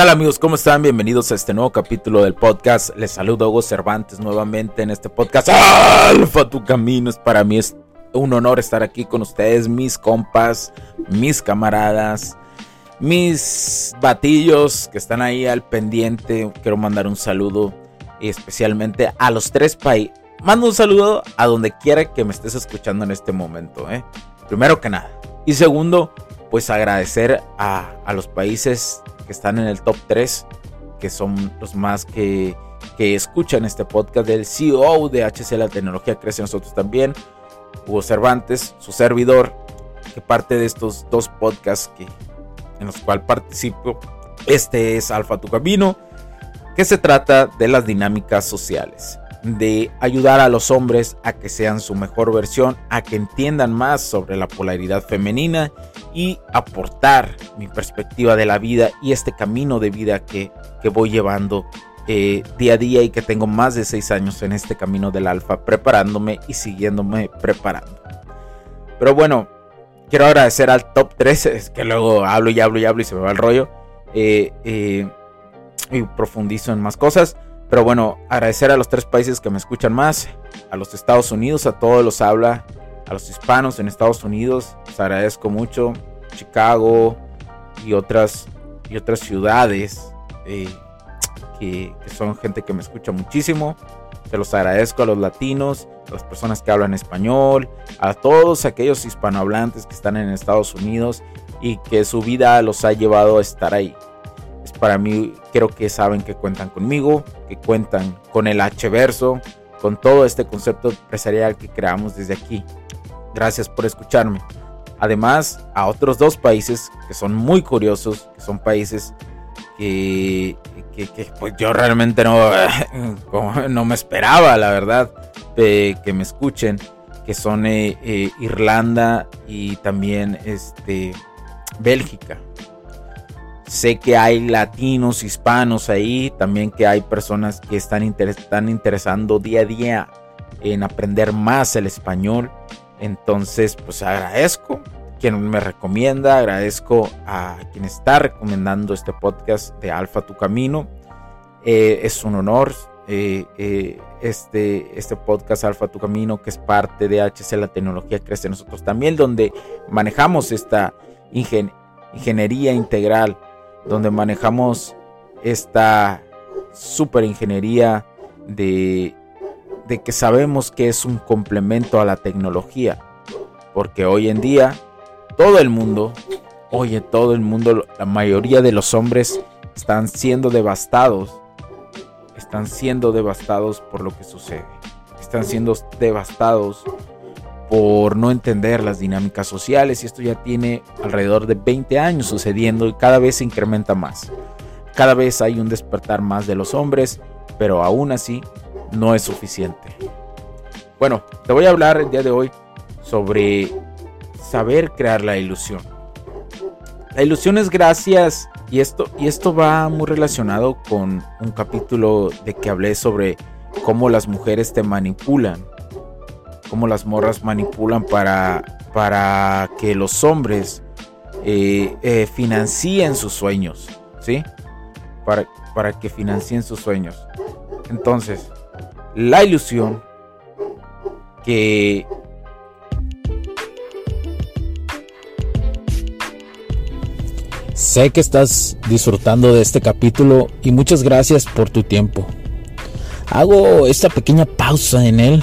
Tal amigos? ¿Cómo están? Bienvenidos a este nuevo capítulo del podcast. Les saludo Hugo Cervantes nuevamente en este podcast. Alfa, tu camino es para mí es un honor estar aquí con ustedes, mis compas, mis camaradas, mis batillos que están ahí al pendiente. Quiero mandar un saludo especialmente a los tres países. Mando un saludo a donde quiera que me estés escuchando en este momento. ¿eh? Primero que nada. Y segundo, pues agradecer a, a los países que están en el top 3, que son los más que, que escuchan este podcast del CEO de HC La Tecnología Crece Nosotros también, Hugo Cervantes, su servidor, que parte de estos dos podcasts que, en los cuales participo. Este es Alfa Tu Camino, que se trata de las dinámicas sociales de ayudar a los hombres a que sean su mejor versión, a que entiendan más sobre la polaridad femenina y aportar mi perspectiva de la vida y este camino de vida que, voy llevando eh, día a día y que tengo más de seis años en este camino del alfa preparándome y siguiéndome preparando. Pero bueno, quiero agradecer al top 3, es que luego hablo y hablo y hablo y se me va el rollo. Eh, eh, y profundizo en más cosas. Pero bueno, agradecer a los tres países que me escuchan más, a los Estados Unidos, a todos los habla, a los hispanos en Estados Unidos, les agradezco mucho, Chicago y otras, y otras ciudades eh, que, son gente que me escucha muchísimo. Se los agradezco a los latinos, a las personas que hablan español, a todos aquellos hispanohablantes que están en Estados Unidos y que su vida los ha llevado a estar ahí para mí creo que saben que cuentan conmigo, que cuentan con el H-Verso, con todo este concepto empresarial que creamos desde aquí. Gracias por escucharme. Además, a otros dos países que son muy curiosos, que son países que, pues yo realmente no, no me esperaba, la verdad, que me escuchen, que son eh, eh, Irlanda y también este, Bélgica. Sé que hay latinos, hispanos ahí, también que hay personas que están, interesando día a día en aprender más el español. Entonces, pues agradezco quien me recomienda, agradezco a quien está recomendando este podcast de Alfa Tu Camino. Eh, es un honor eh, eh, este, este podcast Alfa Tu Camino, que es parte de HC La Tecnología Crece Nosotros también, donde manejamos esta ingeniería integral donde manejamos esta super ingeniería de, de que sabemos que es un complemento a la tecnología. Porque hoy en día todo el mundo, oye, todo el mundo, la mayoría de los hombres están siendo devastados. Están siendo devastados por lo que sucede. Están siendo devastados por no entender las dinámicas sociales y esto ya tiene alrededor de 20 años sucediendo y cada vez se incrementa más. Cada vez hay un despertar más de los hombres, pero aún así no es suficiente. Bueno, te voy a hablar el día de hoy sobre saber crear la ilusión. La ilusión es gracias y esto y esto va muy relacionado con un capítulo de que hablé sobre cómo las mujeres te manipulan cómo las morras manipulan para, para que los hombres eh, eh, financien sus sueños, ¿sí? para, para que financien sus sueños. Entonces, la ilusión que Sé que estás disfrutando de este capítulo y muchas gracias por tu tiempo. Hago esta pequeña pausa en él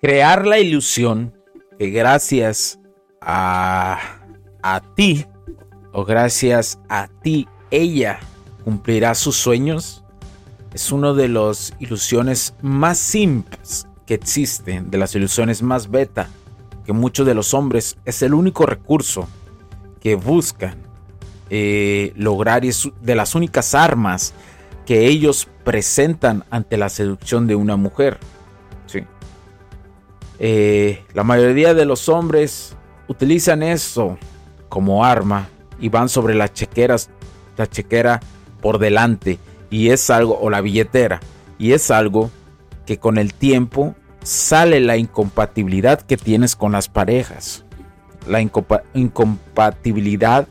Crear la ilusión que gracias a, a ti o gracias a ti ella cumplirá sus sueños es una de las ilusiones más simples que existen, de las ilusiones más beta, que muchos de los hombres es el único recurso que buscan eh, lograr y es de las únicas armas que ellos presentan ante la seducción de una mujer. Eh, la mayoría de los hombres utilizan eso como arma y van sobre las chequeras, la chequera por delante y es algo, o la billetera, y es algo que con el tiempo sale la incompatibilidad que tienes con las parejas. La incompatibilidad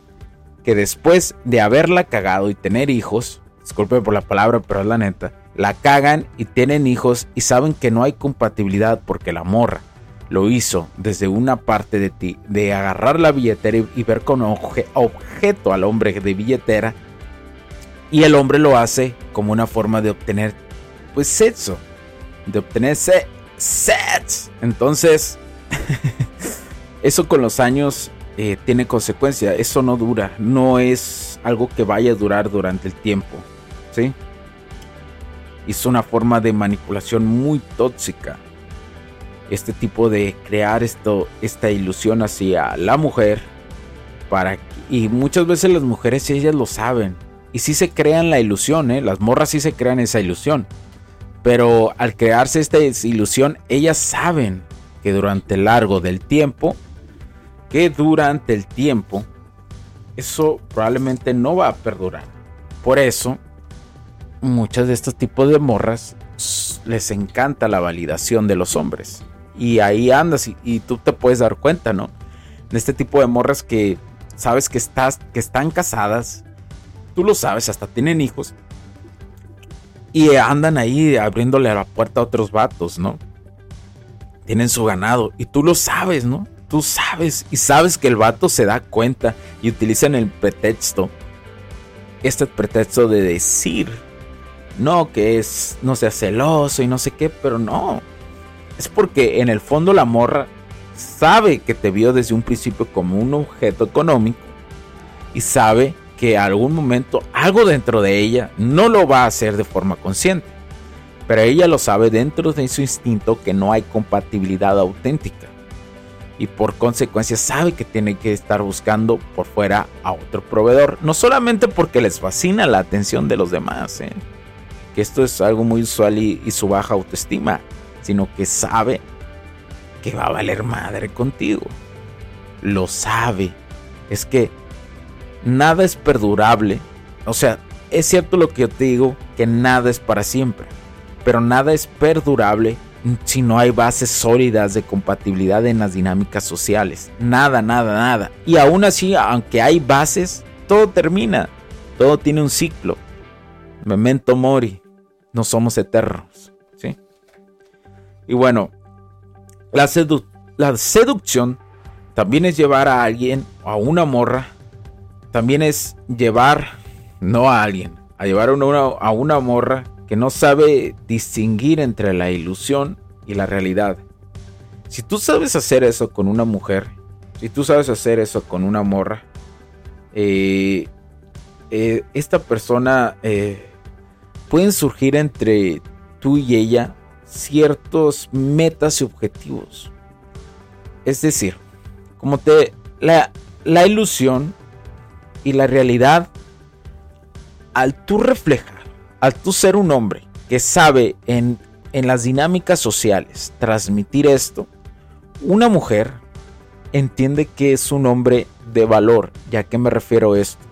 que después de haberla cagado y tener hijos, disculpe por la palabra, pero es la neta, la cagan y tienen hijos y saben que no hay compatibilidad porque la morra lo hizo desde una parte de ti, de agarrar la billetera y, ver con objeto al hombre de billetera. Y el hombre lo hace como una forma de obtener, pues, sexo. De obtener se. Entonces, eso con los años eh, tiene consecuencia. Eso no dura. No es algo que vaya a durar durante el tiempo. ¿Sí? Es una forma de manipulación muy tóxica. Este tipo de crear esto, esta ilusión hacia la mujer. Para, y muchas veces las mujeres ellas lo saben. Y sí se crean la ilusión, ¿eh? las morras sí se crean esa ilusión. Pero al crearse esta ilusión, ellas saben que durante el largo del tiempo, que durante el tiempo, eso probablemente no va a perdurar. Por eso muchas de estos tipos de morras les encanta la validación de los hombres. Y ahí andas y, tú te puedes dar cuenta, ¿no? De este tipo de morras que sabes que, estás, que están casadas, tú lo sabes, hasta tienen hijos. Y andan ahí abriéndole la puerta a otros vatos, ¿no? Tienen su ganado y tú lo sabes, ¿no? Tú sabes y sabes que el vato se da cuenta y utilizan el pretexto. Este pretexto de decir no, que es, no sea celoso y no sé qué, pero no. Es porque en el fondo la morra sabe que te vio desde un principio como un objeto económico y sabe que algún momento algo dentro de ella no lo va a hacer de forma consciente. Pero ella lo sabe dentro de su instinto que no hay compatibilidad auténtica. Y por consecuencia sabe que tiene que estar buscando por fuera a otro proveedor. No solamente porque les fascina la atención de los demás, ¿eh? Que esto es algo muy usual y, su baja autoestima, sino que sabe que va a valer madre contigo. Lo sabe. Es que nada es perdurable. O sea, es cierto lo que yo te digo, que nada es para siempre. Pero nada es perdurable si no hay bases sólidas de compatibilidad en las dinámicas sociales. Nada, nada, nada. Y aún así, aunque hay bases, todo termina. Todo tiene un ciclo. Memento mori. No somos eternos. ¿sí? Y bueno, la, la seducción también es llevar a alguien, a una morra. También es llevar, no a alguien, a llevar a una, a una morra que no sabe distinguir entre la ilusión y la realidad. Si tú sabes hacer eso con una mujer, si tú sabes hacer eso con una morra, eh, eh, esta persona eh, pueden surgir entre tú y ella ciertos metas y objetivos. Es decir, como te la, la ilusión y la realidad al tú reflejar, al tú ser un hombre que sabe en, en las dinámicas sociales transmitir esto, una mujer entiende que es un hombre de valor. ¿Ya que me refiero a esto?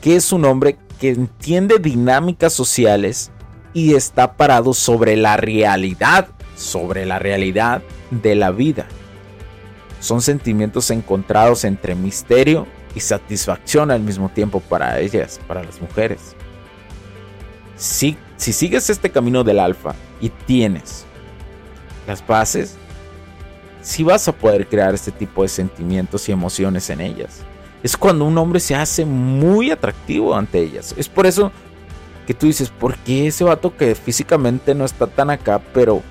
Que es un hombre que entiende dinámicas sociales y está parado sobre la realidad, sobre la realidad de la vida. Son sentimientos encontrados entre misterio y satisfacción al mismo tiempo para ellas, para las mujeres. Si, si sigues este camino del alfa y tienes las bases, si vas a poder crear este tipo de sentimientos y emociones en ellas. Es cuando un hombre se hace muy atractivo ante ellas. Es por eso que tú dices, ¿por qué ese vato que físicamente no está tan acá, pero,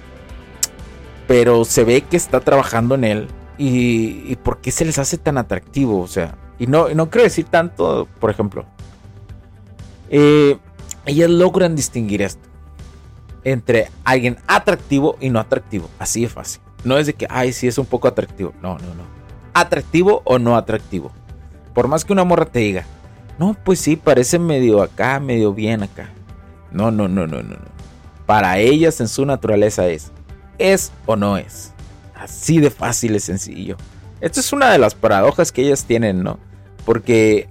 pero se ve que está trabajando en él? ¿Y, por qué se les hace tan atractivo? O sea, y no, no quiero decir tanto, por ejemplo, eh, ellas logran distinguir esto entre alguien atractivo y no atractivo. Así de fácil. No es de que, ay, sí es un poco atractivo. No, no, no. Atractivo o no atractivo. Por más que una morra te diga, no, pues sí, parece medio acá, medio bien acá. No, no, no, no, no. Para ellas en su naturaleza es, es o no es. Así de fácil y sencillo. Esto es una de las paradojas que ellas tienen, ¿no? Porque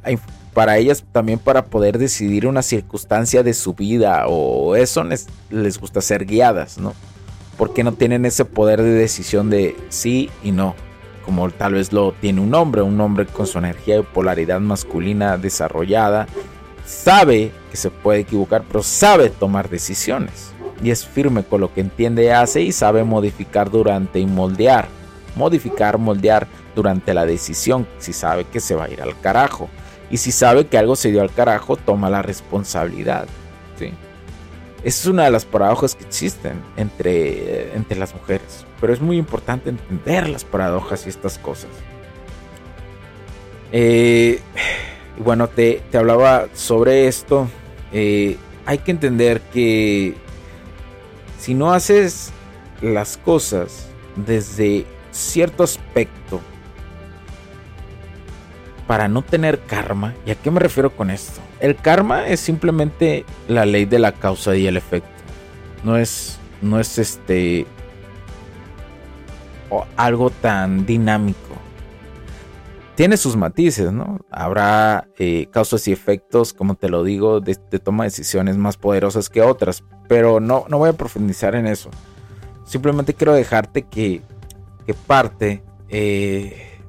para ellas también para poder decidir una circunstancia de su vida o eso les, les gusta ser guiadas, ¿no? Porque no tienen ese poder de decisión de sí y no como tal vez lo tiene un hombre, un hombre con su energía y polaridad masculina desarrollada, sabe que se puede equivocar, pero sabe tomar decisiones. Y es firme con lo que entiende, hace y sabe modificar durante y moldear. Modificar, moldear durante la decisión, si sabe que se va a ir al carajo. Y si sabe que algo se dio al carajo, toma la responsabilidad. ¿sí? Esa es una de las paradojas que existen entre, entre las mujeres. Pero es muy importante entender las paradojas y estas cosas. Eh, bueno, te, hablaba sobre esto. Eh, hay que entender que si no haces las cosas desde cierto aspecto para no tener karma, ¿y a qué me refiero con esto? El karma es simplemente la ley de la causa y el efecto. No es, no es este algo tan dinámico. Tiene sus matices, ¿no? Habrá eh, causas y efectos, como te lo digo, de, toma de decisiones más poderosas que otras, pero no, no voy a profundizar en eso. Simplemente quiero dejarte que, que parte, eh,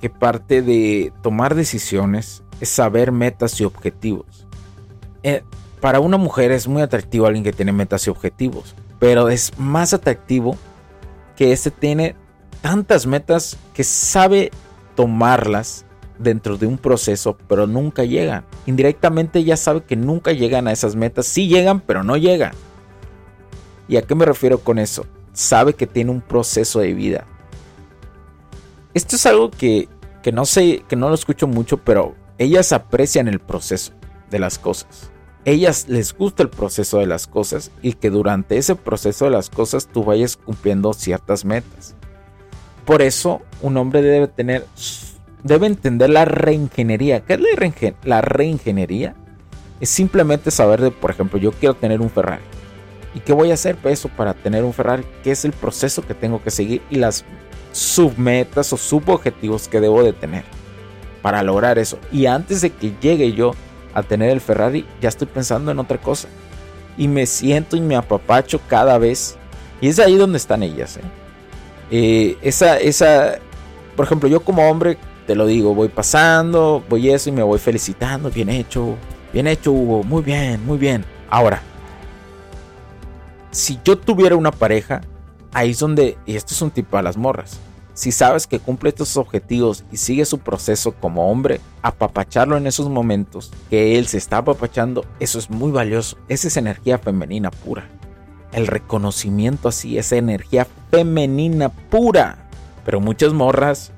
que parte de tomar decisiones es saber metas y objetivos. Eh, para una mujer es muy atractivo alguien que tiene metas y objetivos, pero es más atractivo que este tiene tantas metas que sabe tomarlas dentro de un proceso, pero nunca llegan. Indirectamente ya sabe que nunca llegan a esas metas. Sí llegan, pero no llegan. ¿Y a qué me refiero con eso? Sabe que tiene un proceso de vida. Esto es algo que, que no sé, que no lo escucho mucho, pero ellas aprecian el proceso de las cosas. Ellas les gusta el proceso de las cosas y que durante ese proceso de las cosas tú vayas cumpliendo ciertas metas. Por eso un hombre debe tener, debe entender la reingeniería. ¿Qué es la, la reingeniería? Es simplemente saber de, por ejemplo, yo quiero tener un Ferrari. ¿Y qué voy a hacer para eso para tener un Ferrari? ¿Qué es el proceso que tengo que seguir y las submetas o subobjetivos que debo de tener para lograr eso? Y antes de que llegue yo a tener el Ferrari, ya estoy pensando en otra cosa. Y me siento y me apapacho cada vez. Y es ahí donde están ellas. ¿eh? Eh, esa, esa, por ejemplo, yo como hombre, te lo digo, voy pasando, voy eso y me voy felicitando. Bien hecho, bien hecho, Hugo. Muy bien, muy bien. Ahora, si yo tuviera una pareja, ahí es donde, y esto es un tipo a las morras, si sabes que cumple estos objetivos y sigue su proceso como hombre, apapacharlo en esos momentos que él se está apapachando, eso es muy valioso. Esa es energía femenina pura. El reconocimiento así, esa energía femenina pura. Pero muchas morras,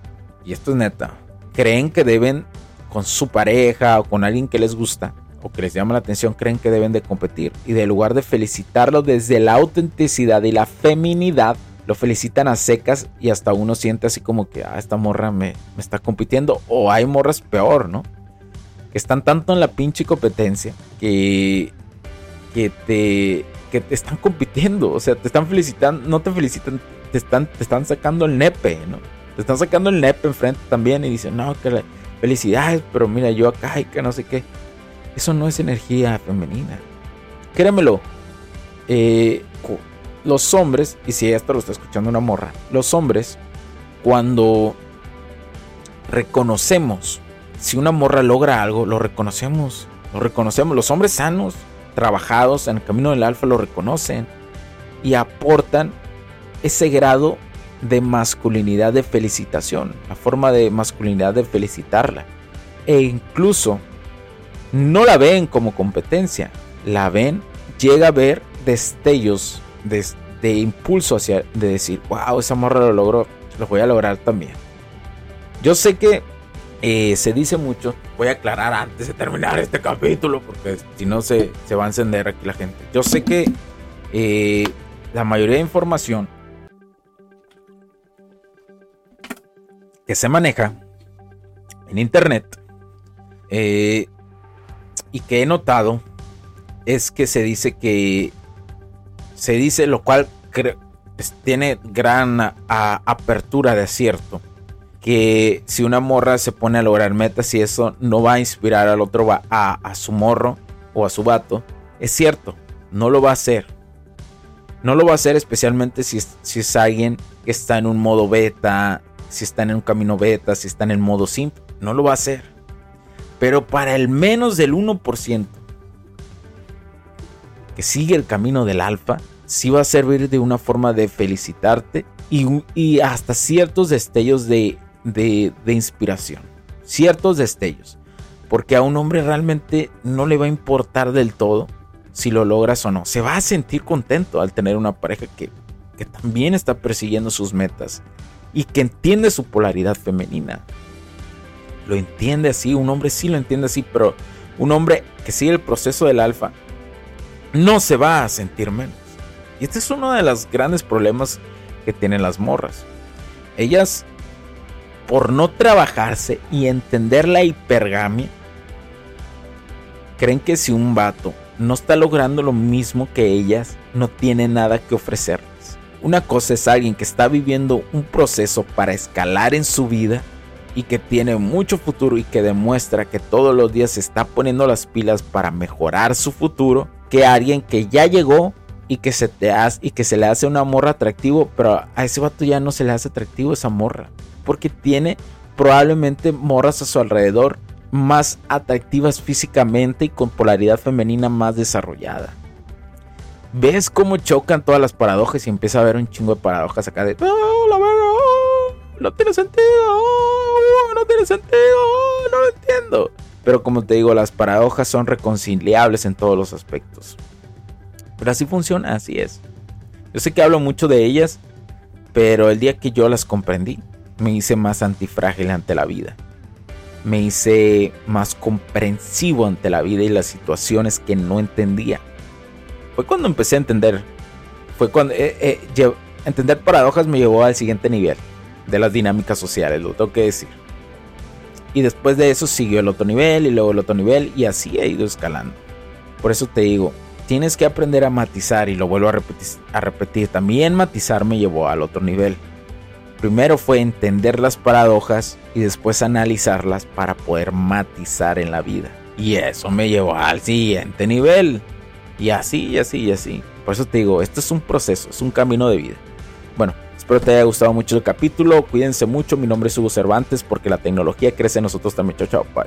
y esto es neta, creen que deben con su pareja o con alguien que les gusta o que les llama la atención, creen que deben de competir. Y de lugar de felicitarlo desde la autenticidad y la feminidad, lo felicitan a secas y hasta uno siente así como que, ah, esta morra me, me está compitiendo. O hay morras peor, ¿no? Que están tanto en la pinche competencia que, que, te, que te están compitiendo. O sea, te están felicitando, no te felicitan, te están, te están sacando el nepe, ¿no? Te están sacando el nepe enfrente también y dicen, no, que felicidades, pero mira, yo acá y que no sé qué. Eso no es energía femenina. Créemelo. Eh, los hombres, y si esto lo está escuchando una morra, los hombres, cuando reconocemos, si una morra logra algo, lo reconocemos, lo reconocemos. Los hombres sanos, trabajados en el camino del alfa, lo reconocen y aportan ese grado de masculinidad de felicitación, la forma de masculinidad de felicitarla. E incluso no la ven como competencia, la ven, llega a ver destellos de, impulso hacia de decir, wow, esa morra lo logró, lo voy a lograr también. Yo sé que eh, se dice mucho, voy a aclarar antes de terminar este capítulo, porque si no se, se va a encender aquí la gente. Yo sé que eh, la mayoría de información que se maneja en internet eh, y que he notado es que se dice que se dice, lo cual tiene gran apertura de acierto, que si una morra se pone a lograr metas y eso no va a inspirar al otro a, a su morro o a su vato, es cierto, no lo va a hacer. No lo va a hacer especialmente si si es alguien que está en un modo beta, si está en un camino beta, si está en el modo simp. No lo va a hacer. Pero para el menos del 1% sigue el camino del alfa, sí va a servir de una forma de felicitarte y, hasta ciertos destellos de, de, inspiración. Ciertos destellos. Porque a un hombre realmente no le va a importar del todo si lo logras o no. Se va a sentir contento al tener una pareja que, que también está persiguiendo sus metas y que entiende su polaridad femenina. Lo entiende así, un hombre sí lo entiende así, pero un hombre que sigue el proceso del alfa no se va a sentir menos. Y este es uno de los grandes problemas que tienen las morras. Ellas, por no trabajarse y entender la hipergamia, creen que si un vato no está logrando lo mismo que ellas, no tiene nada que ofrecerles. Una cosa es alguien que está viviendo un proceso para escalar en su vida y que tiene mucho futuro y que demuestra que todos los días se está poniendo las pilas para mejorar su futuro, que alguien que ya llegó y que se te hace y que se le hace una morra atractivo, pero a ese vato ya no se le hace atractivo esa morra, porque tiene probablemente morras a su alrededor más atractivas físicamente y con polaridad femenina más desarrollada. ¿Ves cómo chocan todas las paradojas y empieza a haber un chingo de paradojas acá de, oh, la verdad, no tiene sentido, no tiene sentido, no lo entiendo. Pero como te digo, las paradojas son reconciliables en todos los aspectos. Pero así funciona, así es. Yo sé que hablo mucho de ellas, pero el día que yo las comprendí, me hice más antifrágil ante la vida. me hice más comprensivo ante la vida y las situaciones que no entendía. Fue cuando empecé a entender. Fue cuando eh, eh, entender paradojas me llevó al siguiente nivel de las dinámicas sociales, lo tengo que decir. Y después de eso siguió el otro nivel y luego el otro nivel y así he ido escalando. Por eso te digo, tienes que aprender a matizar y lo vuelvo a repetir, a repetir. También matizar me llevó al otro nivel. Primero fue entender las paradojas y después analizarlas para poder matizar en la vida. Y eso me llevó al siguiente nivel. Y así, y así, y así. Por eso te digo, esto es un proceso, es un camino de vida. Bueno, espero te haya gustado mucho el capítulo. Cuídense mucho. Mi nombre es Hugo Cervantes porque la tecnología crece en nosotros también. Chao, chao. Bye.